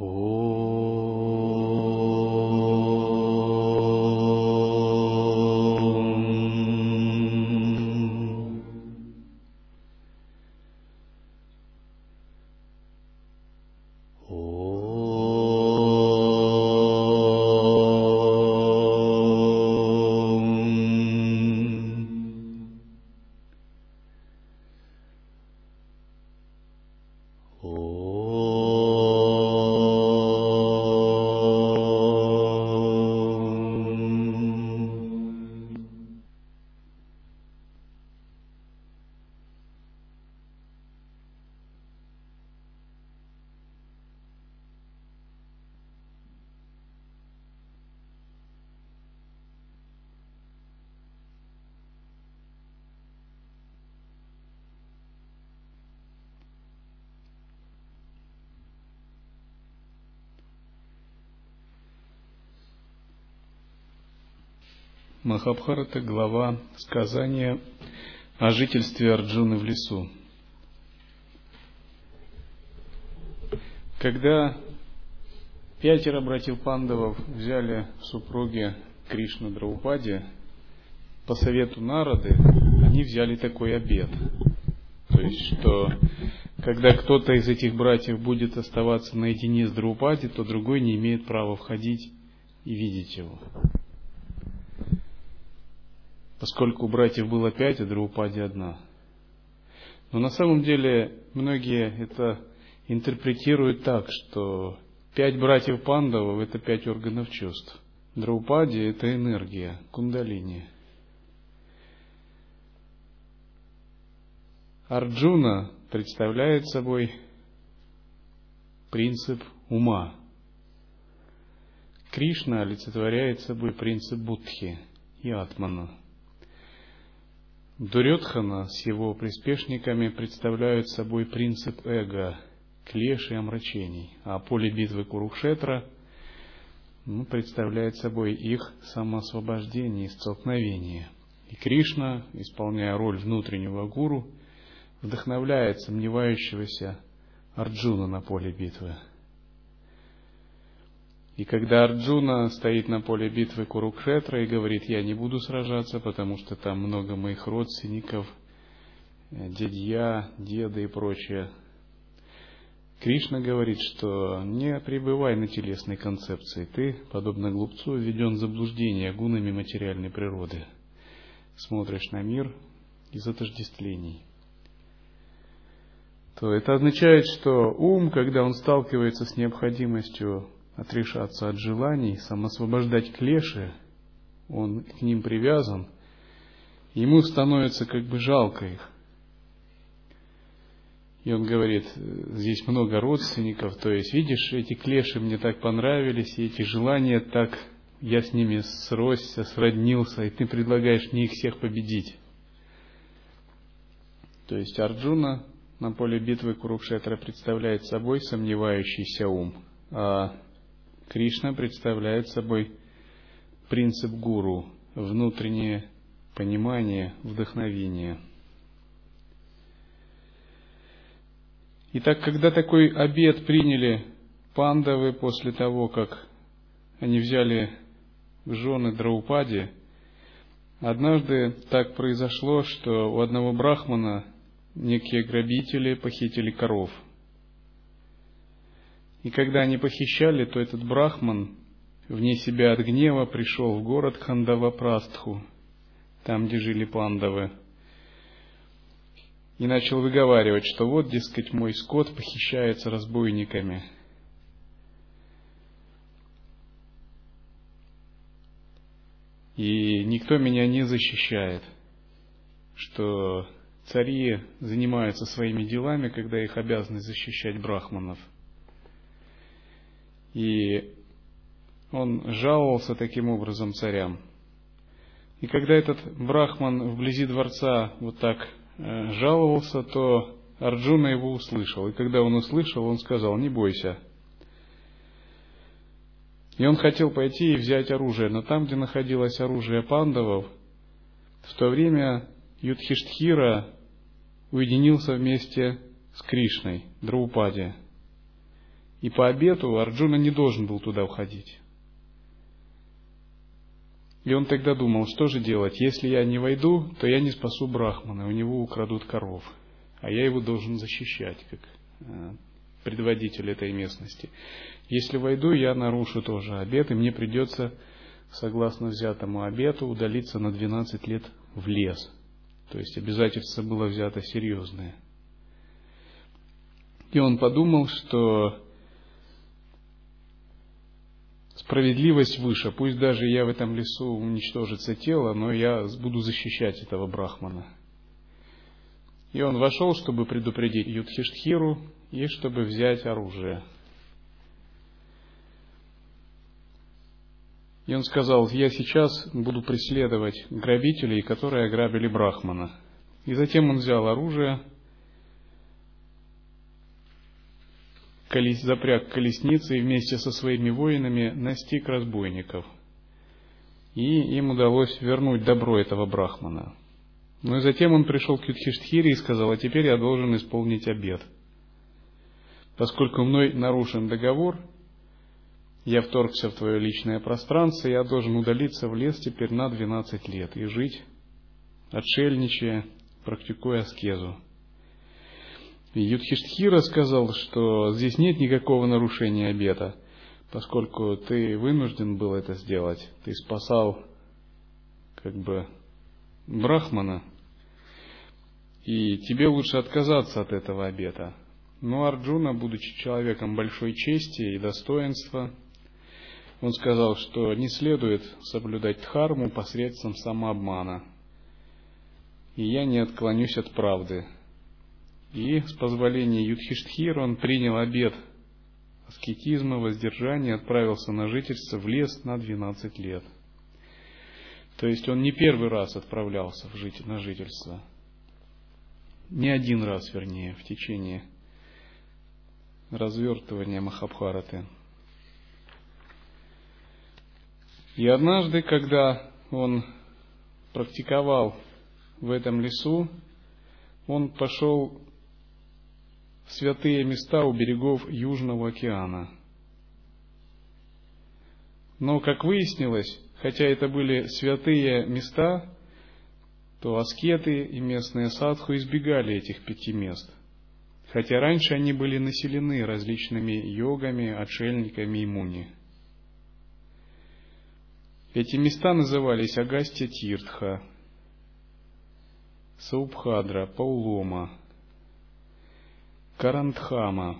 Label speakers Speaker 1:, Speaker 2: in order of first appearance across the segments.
Speaker 1: โอ้ Махабхарата, глава сказания о жительстве Арджуны в лесу. Когда пятеро братьев Пандавов взяли в супруги Кришна Драупади, по совету Нарады, они взяли такой обет. То есть, что когда кто-то из этих братьев будет оставаться наедине с Драупади, то другой не имеет права входить и видеть его поскольку у братьев было пять, а Драупади одна. Но на самом деле многие это интерпретируют так, что пять братьев Пандавов – это пять органов чувств. Драупади – это энергия, кундалини. Арджуна представляет собой принцип ума. Кришна олицетворяет собой принцип будхи и атмана – Дурьотхана с его приспешниками представляют собой принцип эго, клеш и омрачений, а поле битвы Курукшетра ну, представляет собой их самоосвобождение и столкновение. И Кришна, исполняя роль внутреннего гуру, вдохновляет сомневающегося Арджуна на поле битвы – и когда Арджуна стоит на поле битвы Курукшетра и говорит, я не буду сражаться, потому что там много моих родственников, э, дядья, деды и прочее, Кришна говорит, что не пребывай на телесной концепции. Ты, подобно глупцу, введен в заблуждение гунами материальной природы. Смотришь на мир из отождествлений. То это означает, что ум, когда он сталкивается с необходимостью отрешаться от желаний, самосвобождать клеши, он к ним привязан, ему становится как бы жалко их. И он говорит, здесь много родственников, то есть, видишь, эти клеши мне так понравились, и эти желания так, я с ними сросся, сроднился, и ты предлагаешь мне их всех победить. То есть Арджуна на поле битвы Курукшетра представляет собой сомневающийся ум, а Кришна представляет собой принцип гуру, внутреннее понимание, вдохновение. Итак, когда такой обед приняли пандавы после того, как они взяли в жены Драупади, однажды так произошло, что у одного брахмана некие грабители похитили коров – и когда они похищали, то этот брахман, вне себя от гнева, пришел в город Хандавапрастху, там, где жили пандавы, и начал выговаривать, что вот, дескать, мой скот похищается разбойниками. И никто меня не защищает, что цари занимаются своими делами, когда их обязаны защищать брахманов – и он жаловался таким образом царям. И когда этот брахман вблизи дворца вот так э, жаловался, то Арджуна его услышал. И когда он услышал, он сказал, не бойся. И он хотел пойти и взять оружие, но там, где находилось оружие пандавов, в то время Юдхиштхира уединился вместе с Кришной, Драупади. И по обету Арджуна не должен был туда входить. И он тогда думал, что же делать, если я не войду, то я не спасу Брахмана, у него украдут коров, а я его должен защищать, как э, предводитель этой местности. Если войду, я нарушу тоже обет, и мне придется, согласно взятому обету, удалиться на 12 лет в лес. То есть обязательство было взято серьезное. И он подумал, что справедливость выше. Пусть даже я в этом лесу уничтожится тело, но я буду защищать этого брахмана. И он вошел, чтобы предупредить Юдхиштхиру и чтобы взять оружие. И он сказал, я сейчас буду преследовать грабителей, которые ограбили Брахмана. И затем он взял оружие, запряг колесницы и вместе со своими воинами настиг разбойников. И им удалось вернуть добро этого брахмана. Но и затем он пришел к Юдхиштхире и сказал, а теперь я должен исполнить обед. Поскольку мной нарушен договор, я вторгся в твое личное пространство, я должен удалиться в лес теперь на 12 лет и жить, отшельничая, практикуя аскезу. И Юдхиштхира сказал, что здесь нет никакого нарушения обета, поскольку ты вынужден был это сделать. Ты спасал как бы Брахмана, и тебе лучше отказаться от этого обета. Но Арджуна, будучи человеком большой чести и достоинства, он сказал, что не следует соблюдать дхарму посредством самообмана. И я не отклонюсь от правды. И с позволения Юдхиштхир он принял обет аскетизма, воздержания, отправился на жительство в лес на 12 лет. То есть он не первый раз отправлялся в жить, на жительство. Не один раз, вернее, в течение развертывания Махабхараты. И однажды, когда он практиковал в этом лесу, он пошел святые места у берегов Южного океана. Но, как выяснилось, хотя это были святые места, то аскеты и местные садху избегали этих пяти мест, хотя раньше они были населены различными йогами, отшельниками и муни. Эти места назывались Агастья Тиртха, Саубхадра, Паулома, Карантхама,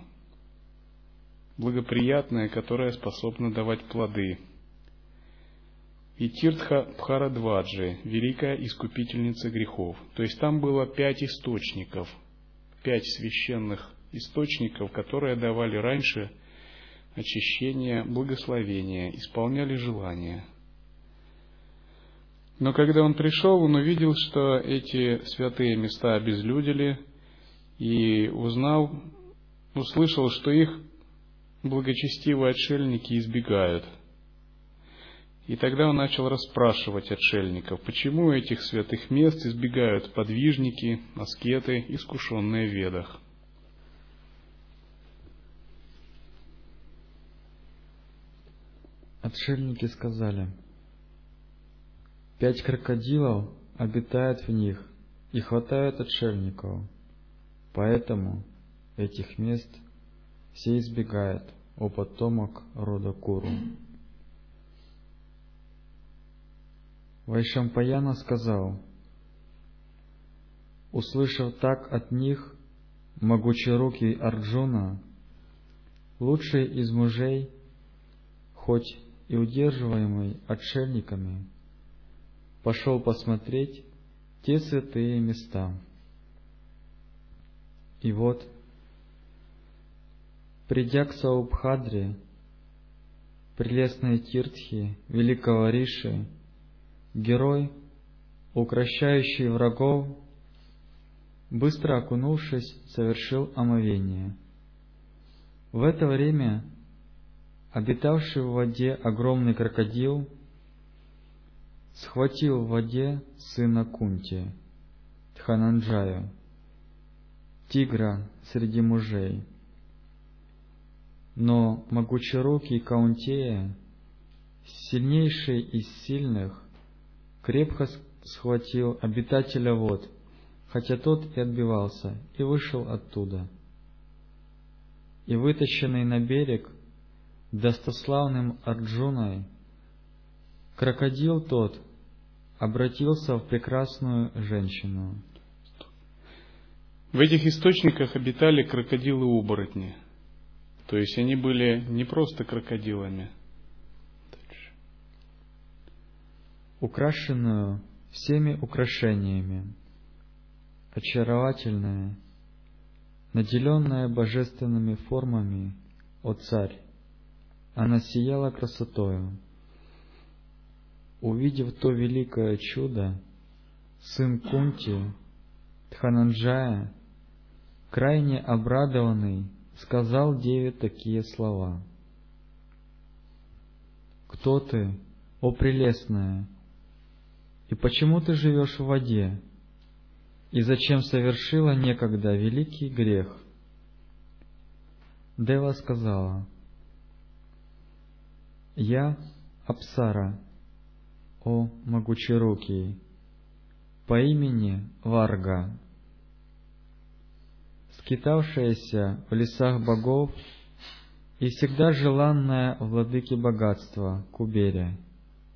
Speaker 1: благоприятная, которая способна давать плоды. И Тиртха Бхарадваджи, великая искупительница грехов. То есть там было пять источников, пять священных источников, которые давали раньше очищение, благословение, исполняли желания. Но когда он пришел, он увидел, что эти святые места обезлюдили, и узнал, услышал, что их благочестивые отшельники избегают. И тогда он начал расспрашивать отшельников, почему этих святых мест избегают подвижники, аскеты, искушенные в ведах.
Speaker 2: Отшельники сказали, пять крокодилов обитают в них и хватают отшельников – Поэтому этих мест все избегают, о потомок рода Куру. Вайшампаяна сказал, услышав так от них, могучерукий Арджуна, лучший из мужей, хоть и удерживаемый отшельниками, пошел посмотреть те святые места – и вот, придя к Саубхадре, прелестной Тиртхи, великого Риши, герой, укращающий врагов, быстро окунувшись, совершил омовение. В это время обитавший в воде огромный крокодил схватил в воде сына Кунти, Тхананджаю, тигра среди мужей. Но могучерукий Каунтея, сильнейший из сильных, крепко схватил обитателя вод, хотя тот и отбивался, и вышел оттуда. И вытащенный на берег достославным Арджуной, крокодил тот обратился в прекрасную женщину.
Speaker 1: В этих источниках обитали крокодилы-оборотни. То есть они были не просто крокодилами.
Speaker 2: Украшенную всеми украшениями, очаровательная, наделенная божественными формами, о царь, она сияла красотою. Увидев то великое чудо, сын Кунти, Тхананджая, крайне обрадованный, сказал деве такие слова. «Кто ты, о прелестная, и почему ты живешь в воде? И зачем совершила некогда великий грех?» Дева сказала, «Я Апсара, о могучерукий, по имени Варга, скитавшаяся в лесах богов и всегда желанная владыки богатства Куберя,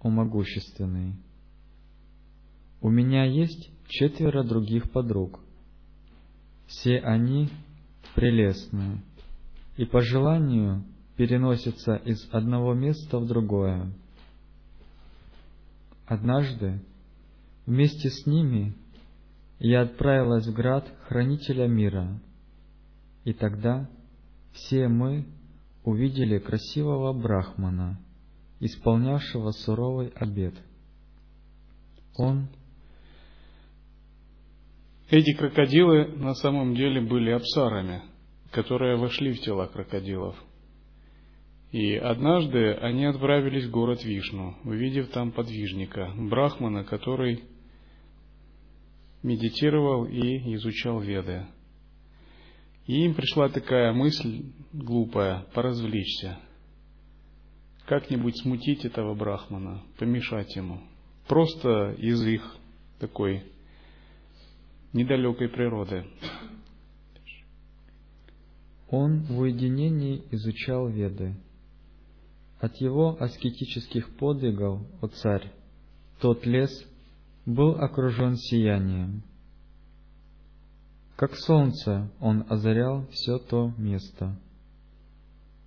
Speaker 2: о могущественный. У меня есть четверо других подруг. Все они прелестные и по желанию переносятся из одного места в другое. Однажды вместе с ними я отправилась в град Хранителя мира — и тогда все мы увидели красивого брахмана, исполнявшего суровый обет. Он
Speaker 1: эти крокодилы на самом деле были абсарами, которые вошли в тела крокодилов. И однажды они отправились в город Вишну, увидев там подвижника, брахмана, который медитировал и изучал веды. И им пришла такая мысль глупая, поразвлечься. Как-нибудь смутить этого брахмана, помешать ему. Просто из их такой недалекой природы.
Speaker 2: Он в уединении изучал Веды. От его аскетических подвигов, о царь, тот лес был окружен сиянием – как солнце он озарял все то место.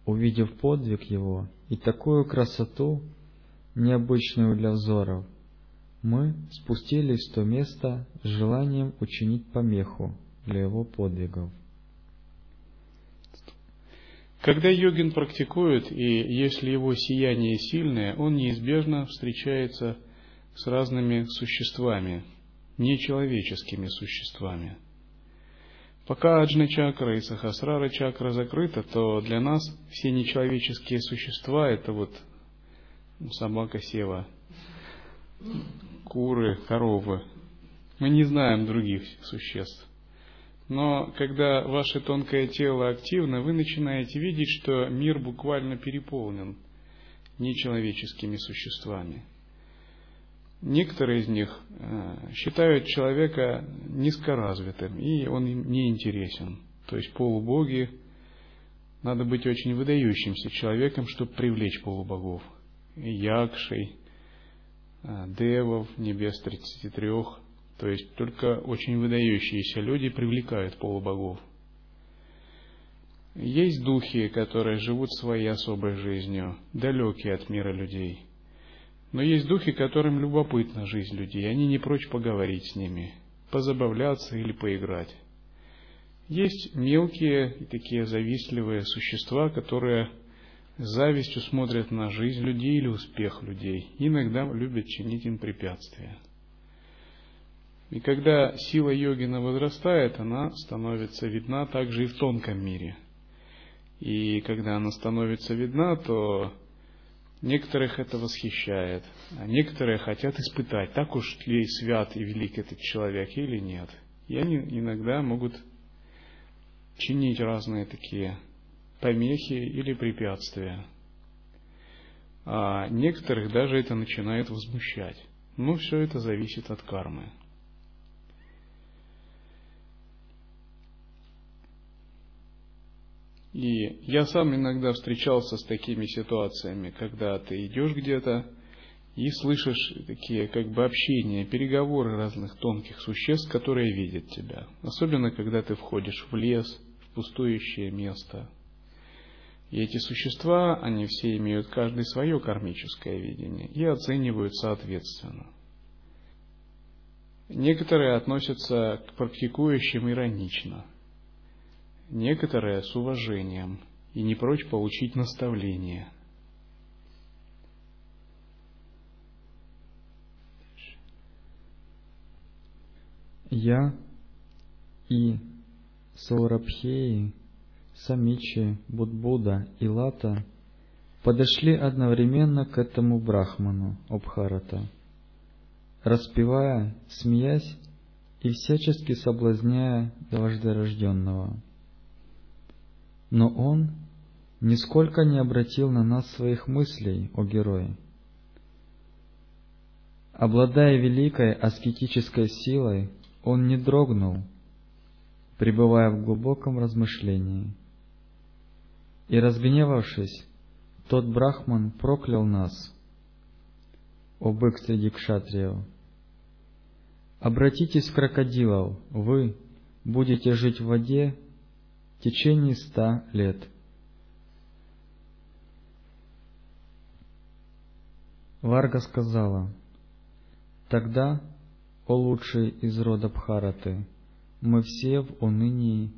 Speaker 2: Увидев подвиг его и такую красоту, необычную для взоров, мы спустились в то место с желанием учинить помеху для его подвигов.
Speaker 1: Когда йогин практикует, и если его сияние сильное, он неизбежно встречается с разными существами, нечеловеческими существами – Пока Аджна чакра и Сахасрара чакра закрыта, то для нас все нечеловеческие существа это вот собака сева, куры, коровы. Мы не знаем других существ. Но когда ваше тонкое тело активно, вы начинаете видеть, что мир буквально переполнен нечеловеческими существами. Некоторые из них э, считают человека низкоразвитым, и он им не интересен. То есть полубоги, надо быть очень выдающимся человеком, чтобы привлечь полубогов. Якшей, э, Девов, Небес 33, то есть только очень выдающиеся люди привлекают полубогов. Есть духи, которые живут своей особой жизнью, далекие от мира людей – но есть духи, которым любопытна жизнь людей, они не прочь поговорить с ними, позабавляться или поиграть. Есть мелкие и такие завистливые существа, которые с завистью смотрят на жизнь людей или успех людей, иногда любят чинить им препятствия. И когда сила йогина возрастает, она становится видна также и в тонком мире. И когда она становится видна, то Некоторых это восхищает, а некоторые хотят испытать, так уж ли свят и велик этот человек или нет. И они иногда могут чинить разные такие помехи или препятствия. А некоторых даже это начинает возмущать. Но все это зависит от кармы. И я сам иногда встречался с такими ситуациями, когда ты идешь где-то и слышишь такие как бы общения, переговоры разных тонких существ, которые видят тебя. Особенно, когда ты входишь в лес, в пустующее место. И эти существа, они все имеют каждый свое кармическое видение и оценивают соответственно. Некоторые относятся к практикующим иронично – некоторые с уважением и не прочь получить наставление.
Speaker 2: Я и Саурабхеи, Самичи, Будбуда и Лата подошли одновременно к этому брахману Обхарата, распевая, смеясь и всячески соблазняя дваждерожденного. Но он нисколько не обратил на нас своих мыслей, о герое. Обладая великой аскетической силой, он не дрогнул, пребывая в глубоком размышлении. И разгневавшись, тот брахман проклял нас, о бык среди кшатриев. Обратитесь в крокодилов, вы будете жить в воде в течение ста лет. Варга сказала, «Тогда, о лучший из рода Бхараты, мы все в унынии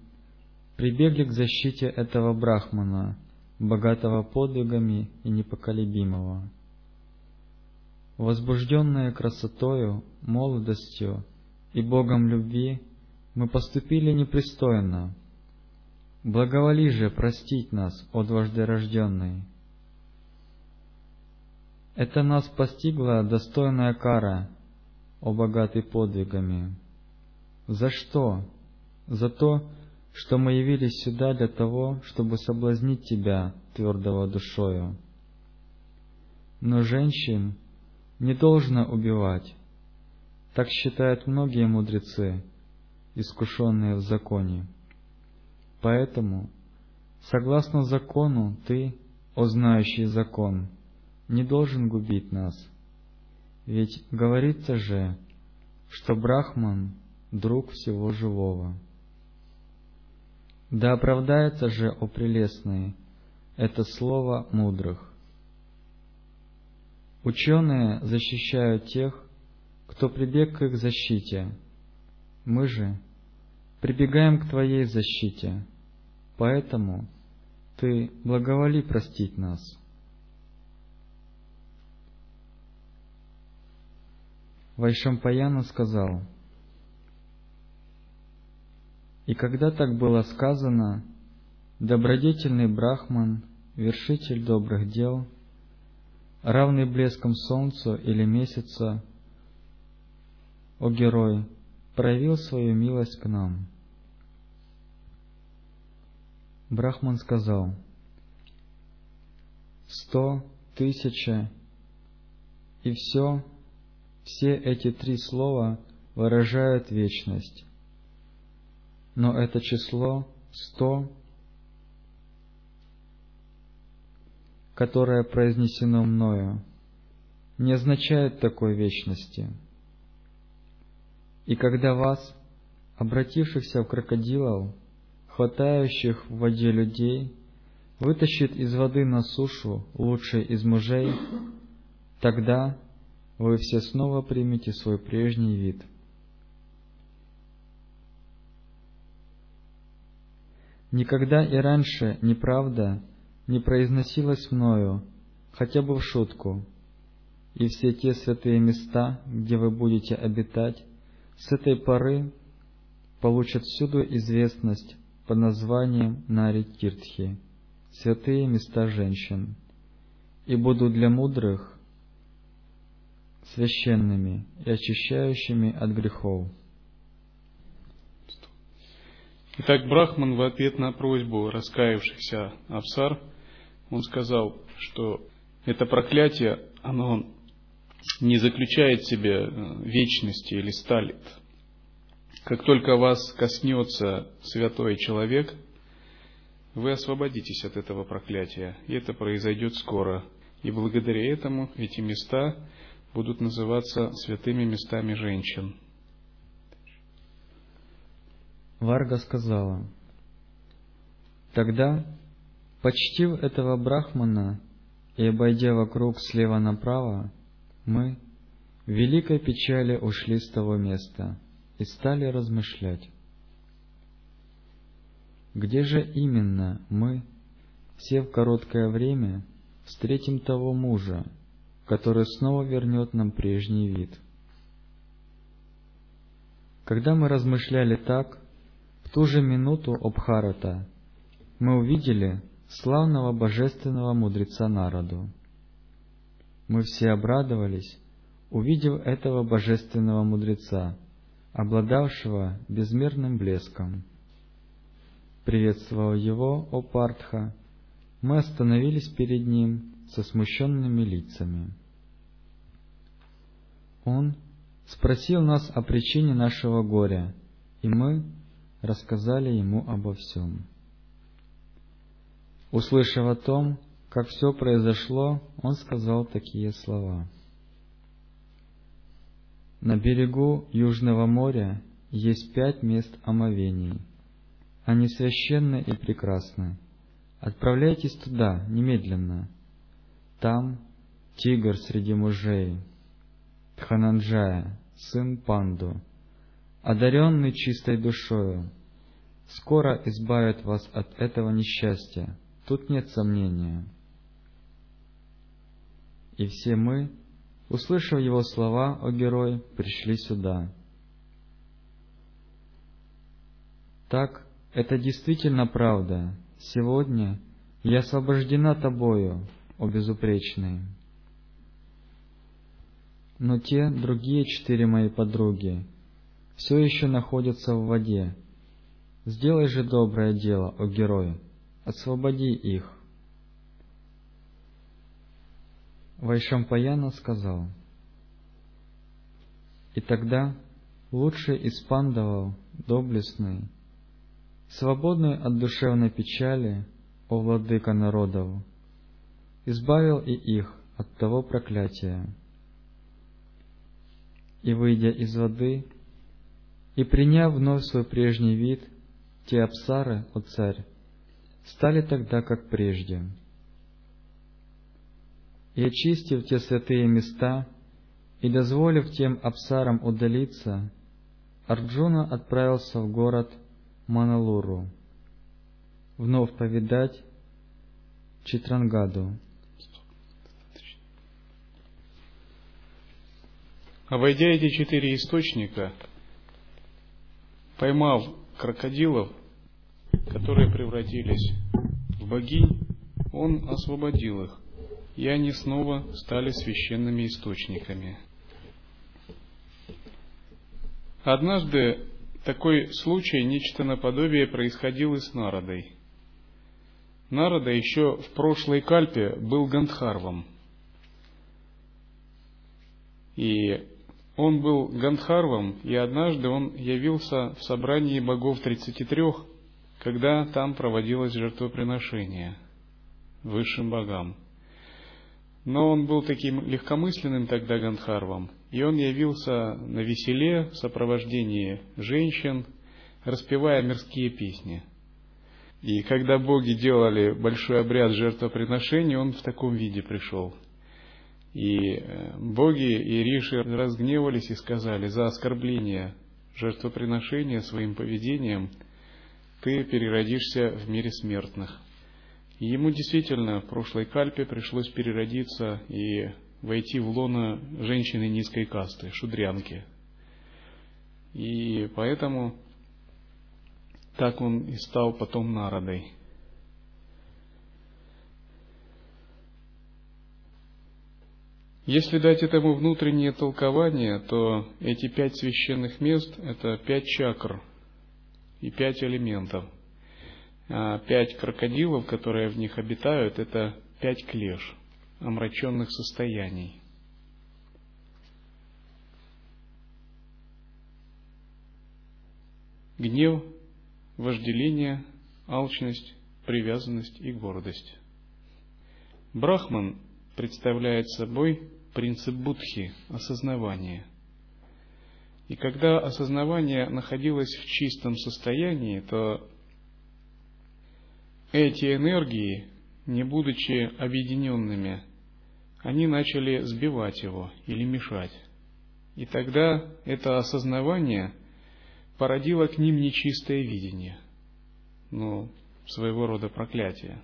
Speaker 2: прибегли к защите этого брахмана, богатого подвигами и непоколебимого. Возбужденные красотою, молодостью и Богом любви, мы поступили непристойно, Благоволи же простить нас, о дважды рожденный. Это нас постигла достойная кара, о богатый подвигами. За что? За то, что мы явились сюда для того, чтобы соблазнить тебя, твердого душою. Но женщин не должно убивать, так считают многие мудрецы, искушенные в законе. Поэтому, согласно закону, ты, о знающий закон, не должен губить нас. Ведь говорится же, что Брахман — друг всего живого. Да оправдается же, о прелестные, это слово мудрых. Ученые защищают тех, кто прибег к их защите. Мы же прибегаем к Твоей защите, поэтому Ты благоволи простить нас. Вайшампаяна сказал, «И когда так было сказано, добродетельный брахман, вершитель добрых дел, равный блеском солнцу или месяца, о герой, проявил свою милость к нам. Брахман сказал, сто, тысяча, и все, все эти три слова выражают вечность. Но это число сто, которое произнесено мною, не означает такой вечности. И когда вас, обратившихся в крокодилов, хватающих в воде людей, вытащит из воды на сушу лучший из мужей, тогда вы все снова примете свой прежний вид. Никогда и раньше неправда не произносилась мною, хотя бы в шутку, и все те святые места, где вы будете обитать, с этой поры получат всюду известность под названием Нари Тиртхи, святые места женщин, и будут для мудрых священными и очищающими от грехов.
Speaker 1: Итак, Брахман в ответ на просьбу раскаявшихся Апсар, он сказал, что это проклятие, оно не заключает в себе э, вечности или сталит. Как только вас коснется святой человек, вы освободитесь от этого проклятия, и это произойдет скоро. И благодаря этому эти места будут называться святыми местами женщин.
Speaker 2: Варга сказала, Тогда, почтив этого брахмана и обойдя вокруг слева направо, мы в великой печали ушли с того места и стали размышлять. Где же именно мы, все в короткое время, встретим того мужа, который снова вернет нам прежний вид? Когда мы размышляли так, в ту же минуту Обхарата мы увидели славного божественного мудреца Народу. Мы все обрадовались, увидев этого божественного мудреца, обладавшего безмерным блеском. Приветствовав его, о Партха, мы остановились перед ним со смущенными лицами. Он спросил нас о причине нашего горя, и мы рассказали ему обо всем. Услышав о том, как все произошло, он сказал такие слова. На берегу Южного моря есть пять мест омовений. Они священны и прекрасны. Отправляйтесь туда немедленно. Там тигр среди мужей, Тхананджая, сын Панду, одаренный чистой душою, скоро избавит вас от этого несчастья, тут нет сомнения. И все мы, услышав его слова, о герой, пришли сюда. Так, это действительно правда. Сегодня я освобождена тобою, о безупречный. Но те другие четыре мои подруги, все еще находятся в воде. Сделай же доброе дело, о герой, освободи их. Вайшампаяна сказал, И тогда лучший из пандавов, доблестный, свободный от душевной печали, о владыка народов, избавил и их от того проклятия. И, выйдя из воды, и приняв вновь свой прежний вид, те апсары, о царь, стали тогда как прежде. И очистив те святые места, и дозволив тем апсарам удалиться, Арджуна отправился в город Маналуру, вновь повидать Читрангаду.
Speaker 1: Обойдя эти четыре источника, поймав крокодилов, которые превратились в богинь, он освободил их, и они снова стали священными источниками. Однажды такой случай, нечто наподобие, происходил и с Народой. Народа еще в прошлой кальпе был Гандхарвом. И он был Гандхарвом, и однажды он явился в собрании богов тридцати трех, когда там проводилось жертвоприношение высшим богам. Но он был таким легкомысленным тогда Гандхарвом, и он явился на веселе в сопровождении женщин, распевая мирские песни. И когда боги делали большой обряд жертвоприношения, он в таком виде пришел – и э, боги и риши разгневались и сказали, за оскорбление жертвоприношения своим поведением ты переродишься в мире смертных. Ему действительно в прошлой кальпе пришлось переродиться и войти в лоно женщины низкой касты, шудрянки. И поэтому так он и стал потом народой. Если дать этому внутреннее толкование, то эти пять священных мест – это пять чакр, и пять элементов. А пять крокодилов, которые в них обитают, это пять клеш, омраченных состояний. Гнев, вожделение, алчность, привязанность и гордость. Брахман представляет собой принцип будхи, осознавания. И когда осознавание находилось в чистом состоянии, то эти энергии, не будучи объединенными, они начали сбивать его или мешать. И тогда это осознавание породило к ним нечистое видение, ну, своего рода проклятие.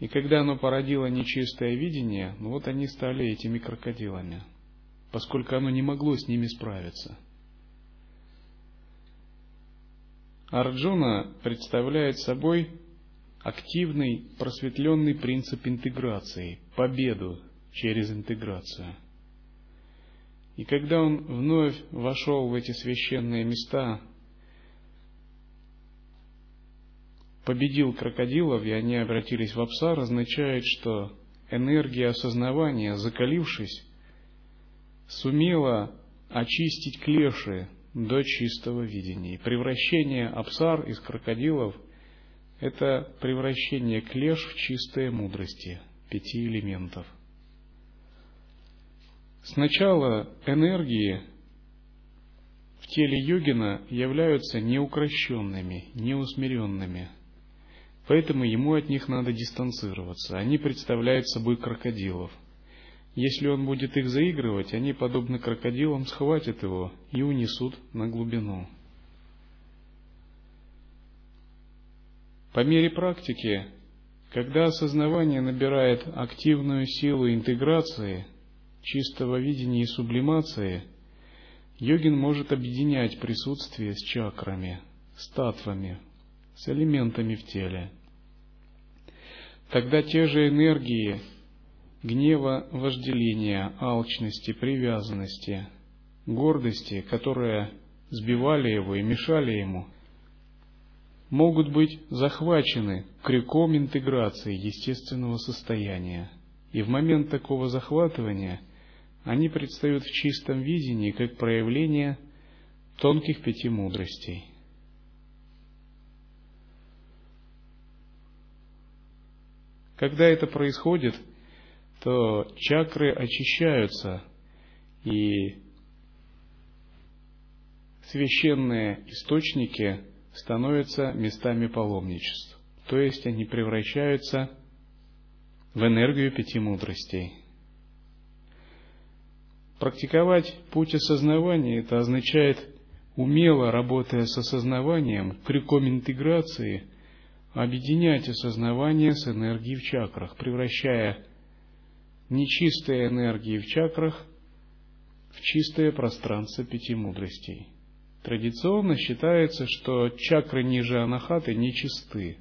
Speaker 1: И когда оно породило нечистое видение, ну вот они стали этими крокодилами, поскольку оно не могло с ними справиться. Арджуна представляет собой активный, просветленный принцип интеграции, победу через интеграцию. И когда он вновь вошел в эти священные места, победил крокодилов, и они обратились в Апсар, означает, что энергия осознавания, закалившись, сумела очистить клеши до чистого видения. И превращение Апсар из крокодилов – это превращение клеш в чистые мудрости пяти элементов. Сначала энергии в теле йогина являются неукрощенными, неусмиренными. Поэтому ему от них надо дистанцироваться. Они представляют собой крокодилов. Если он будет их заигрывать, они, подобно крокодилам, схватят его и унесут на глубину. По мере практики, когда осознавание набирает активную силу интеграции, чистого видения и сублимации, йогин может объединять присутствие с чакрами, с татвами, с элементами в теле. Тогда те же энергии гнева, вожделения, алчности, привязанности, гордости, которые сбивали его и мешали ему – могут быть захвачены крюком интеграции естественного состояния. И в момент такого захватывания они предстают в чистом видении как проявление тонких пяти мудростей. Когда это происходит, то чакры очищаются, и священные источники становятся местами паломничеств, то есть они превращаются в энергию пяти мудростей. Практиковать путь осознавания – это означает, умело работая с осознаванием, крюком интеграции, объединять осознавание с энергией в чакрах, превращая нечистые энергии в чакрах в чистое пространство пяти мудростей – Традиционно считается, что чакры ниже анахаты нечисты.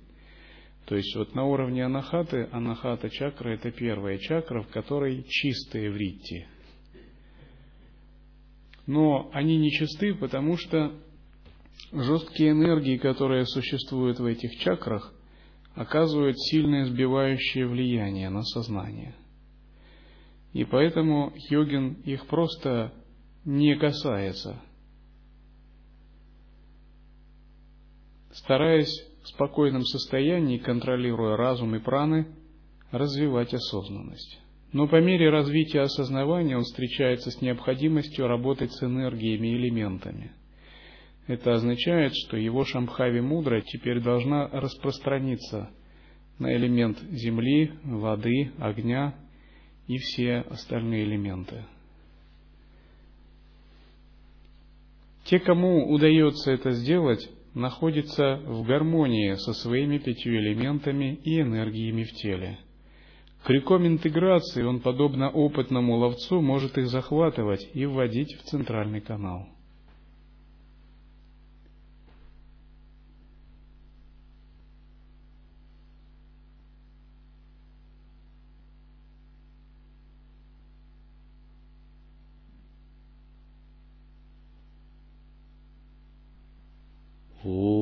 Speaker 1: То есть вот на уровне анахаты, анахата чакра это первая чакра, в которой чистые вритти. Но они нечисты, потому что жесткие энергии, которые существуют в этих чакрах, оказывают сильное сбивающее влияние на сознание. И поэтому йогин их просто не касается – стараясь в спокойном состоянии, контролируя разум и праны, развивать осознанность. Но по мере развития осознавания он встречается с необходимостью работать с энергиями и элементами. Это означает, что его Шамхави мудра теперь должна распространиться на элемент земли, воды, огня и все остальные элементы. Те, кому удается это сделать, находится в гармонии со своими пятью элементами и энергиями в теле. Крюком интеграции он, подобно опытному ловцу, может их захватывать и вводить в центральный канал. О.